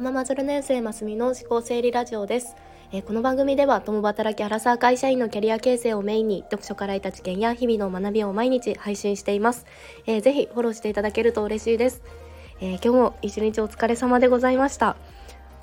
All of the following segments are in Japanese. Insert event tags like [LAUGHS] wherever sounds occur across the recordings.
ーママ0年生ますみの思考整理ラジオです、えー、この番組では共働きアラサー会社員のキャリア形成をメインに読書から得た知見や日々の学びを毎日配信しています、えー、ぜひフォローしていただけると嬉しいです、えー、今日も一日お疲れ様でございました。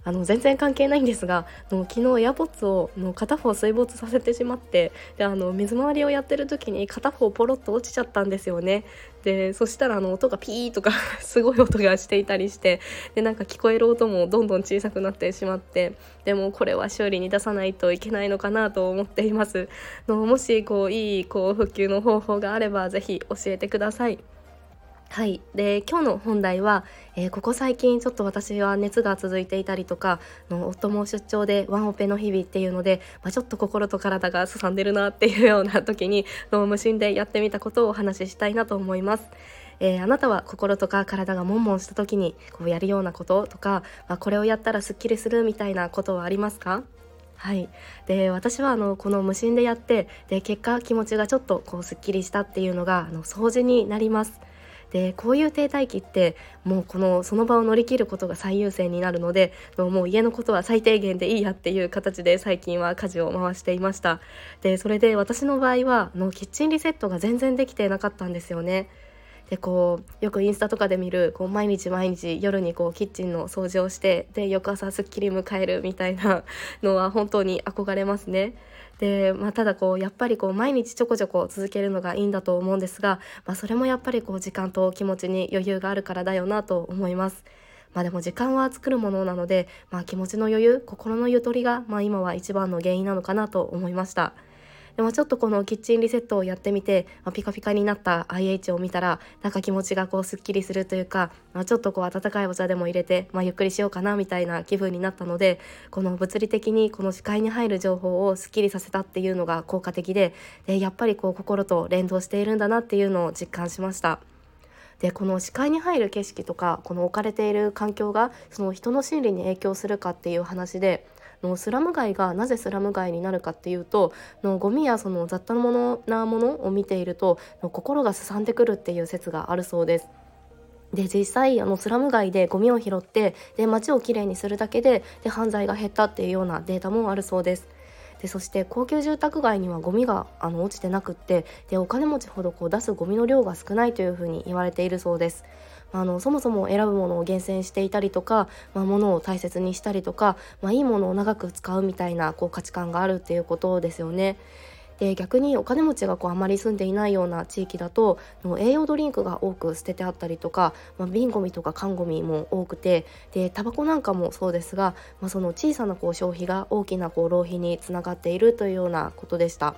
あの全然関係ないんですがの昨日 AirPods をの片方水没させてしまってであの水回りをやってる時に片方ポロッと落ちちゃったんですよねでそしたらあの音がピーとか [LAUGHS] すごい音がしていたりしてでなんか聞こえる音もどんどん小さくなってしまってでもこれは修理に出さないといけないのかなと思っていますのもしこういいこう復旧の方法があれば是非教えてください。はい、で今日の本題は、えー、ここ最近ちょっと私は熱が続いていたりとかの夫も出張でワンオペの日々っていうので、まあ、ちょっと心と体がすさんでるなっていうような時にの無心でやってみたことをお話ししたいなと思います。えー、あなたは心とか体がもんもんした時にこうやるようなこととか、まあ、これをやったらすっきりするみたいなことはありますか？はい、で私はあのこの無心でやってで結果気持ちがちょっとこうすっきりしたっていうのがあの掃除になります。でこういう停滞期ってもうこのその場を乗り切ることが最優先になるのでもう家のことは最低限でいいやっていう形で最近は家事を回していました。でそれで私の場合はのキッチンリセットが全然できてなかったんですよね。でこうよくインスタとかで見るこう毎日毎日夜にこうキッチンの掃除をしてで翌朝すっきり迎えるみたいなのは本当に憧れますね。で、まあ、ただこうやっぱりこう毎日ちょこちょこ続けるのがいいんだと思うんですが、まあ、それもやっぱりこう時間と気持ちに余裕があるからだよなと思います。まあでも時間は作るものなので、まあ、気持ちの余裕心のゆとりが、まあ、今は一番の原因なのかなと思いました。でもちょっとこのキッチンリセットをやってみて、まあ、ピカピカになった IH を見たらなんか気持ちがこうすっきりするというか、まあ、ちょっとこう温かいお茶でも入れて、まあ、ゆっくりしようかなみたいな気分になったのでこの物理的にこの視界に入る情報をすっきりさせたっていうのが効果的ででやっぱりこう心と連動しているんだなっていうのを実感しました。でこの視界に入る景色とかこの置かれている環境がその人の心理に影響するかっていう話でのスラム街がなぜスラム街になるかっていうとのゴミやその雑多なものなものを見ていると心がすさんでくるっていう説があるそうです。で実際あのスラム街でゴミを拾ってで街をきれいにするだけでで犯罪が減ったっていうようなデータもあるそうです。でそして高級住宅街にはゴミがあの落ちてなくってでお金持ちほどこう出すゴミの量が少ないというふうに言われているそうです。あのそもそも選ぶものを厳選していたりとか、まあ、物を大切にしたりとか、まあ、いいものを長く使うみたいなこう価値観があるっていうことですよね。で逆にお金持ちがこうあまり住んでいないような地域だと栄養ドリンクが多く捨ててあったりとか、まあ、瓶ごみとか缶ごみも多くてでタバコなんかもそうですが、まあ、その小さなこう消費が大きなこう浪費につながっているというようなことでした。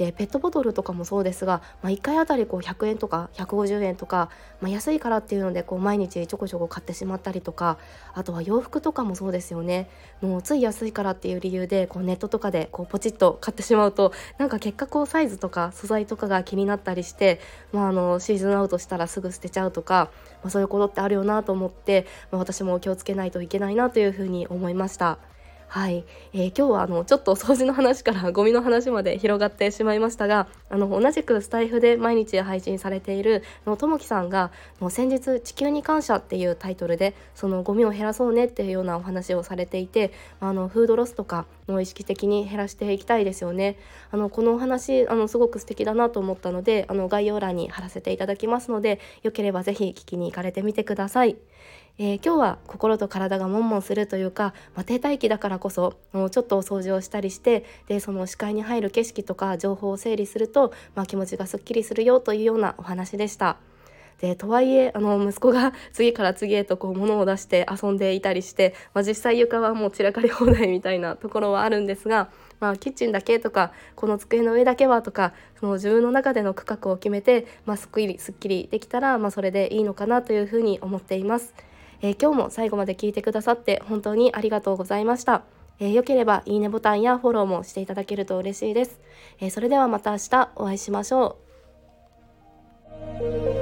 でペットボトルとかもそうですが、まあ、1回あたりこう100円とか150円とか、まあ、安いからっていうのでこう毎日ちょこちょこ買ってしまったりとかあとは洋服とかもそうですよねもうつい安いからっていう理由でこうネットとかでこうポチッと買ってしまうとなんか結果こうサイズとか素材とかが気になったりして、まあ、あのシーズンアウトしたらすぐ捨てちゃうとか、まあ、そういうことってあるよなと思って、まあ、私も気をつけないといけないなというふうに思いました。はい、えー、今日はあのちょっと掃除の話からゴミの話まで広がってしまいましたがあの同じくスタイフで毎日配信されているのともきさんがもう先日「地球に感謝」っていうタイトルでそのゴミを減らそうねっていうようなお話をされていてあのフードロスとかの意識的に減らしていきたいですよね。あのこのお話あのすごく素敵だなと思ったのであの概要欄に貼らせていただきますのでよければぜひ聞きに行かれてみてください。えー、今日は心と体がもんもんするというか、まあ、停滞期だからこそもうちょっとお掃除をしたりしてでその視界に入る景色とか情報を整理すると、まあ、気持ちがすっきりするよというようなお話でした。でとはいえあの息子が [LAUGHS] 次から次へとこう物を出して遊んでいたりして、まあ、実際床はもう散らかり放題みたいなところはあるんですが、まあ、キッチンだけとかこの机の上だけはとかその自分の中での区画を決めて、まあ、すっきりすっきりできたら、まあ、それでいいのかなというふうに思っています。えー、今日も最後まで聞いてくださって本当にありがとうございました。えー、よければいいねボタンやフォローもしていただけると嬉しいです。えー、それではまた明日お会いしましょう。